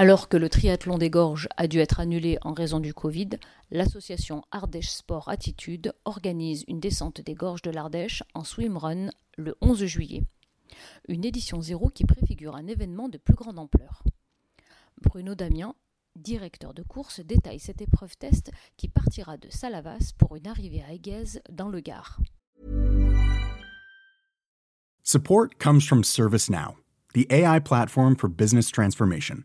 Alors que le triathlon des gorges a dû être annulé en raison du Covid, l'association Ardèche Sport Attitude organise une descente des gorges de l'Ardèche en swimrun le 11 juillet. Une édition zéro qui préfigure un événement de plus grande ampleur. Bruno Damien, directeur de course, détaille cette épreuve test qui partira de Salavas pour une arrivée à Aiguez dans le Gard. Support comes from ServiceNow, the AI platform for business transformation.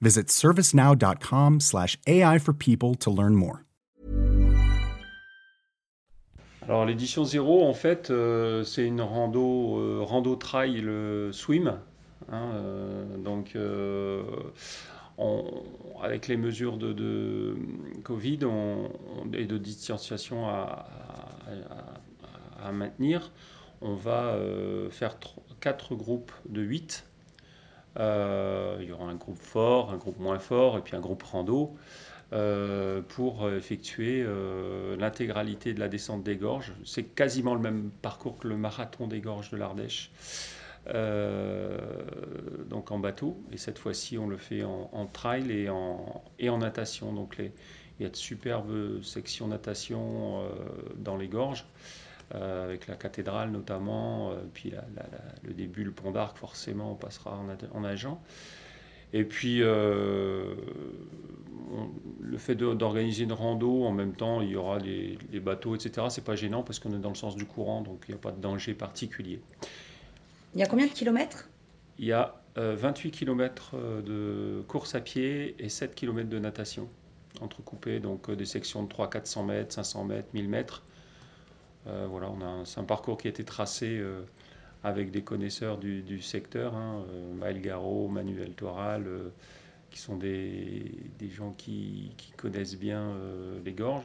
Visit servicenow.com/ai for people to learn more. Alors l'édition 0, en fait, euh, c'est une rando, euh, rando trail le swim. hein, euh, donc euh, on- avec les mesures de, de Covid on- et de distanciation à, à- à- maintenir, on va euh, faire tro- quatre groupes de 8. Il y aura un groupe fort, un groupe moins fort et puis un groupe rando euh, pour effectuer euh, l'intégralité de la descente des gorges. C'est quasiment le même parcours que le marathon des gorges de l'Ardèche, euh, donc en bateau. Et cette fois-ci, on le fait en, trail et en, natation. Donc il y a de superbes sections natation euh, dans les gorges. Euh, avec la cathédrale notamment, euh, puis la- la- la- le début, le pont d'Arc, forcément, on passera en, nage- en nageant. Et puis, euh, on- le fait d'organiser une rando, en même temps, il y aura les, les bateaux, etc. C'est pas gênant parce qu'on est dans le sens du courant, donc il n'y a pas de danger particulier. Il y a combien de kilomètres? Il y a euh, 28 km de course à pied et 7 km de natation, entrecoupés, donc euh, des sections de 300-400 mètres, 500 mètres, 1000 mètres. Euh, voilà, on un- parcours qui a été tracé euh, avec des connaisseurs du, secteur, hein, euh, Maël Garot, Manuel Toral, qui sont des, gens qui, connaissent bien les gorges.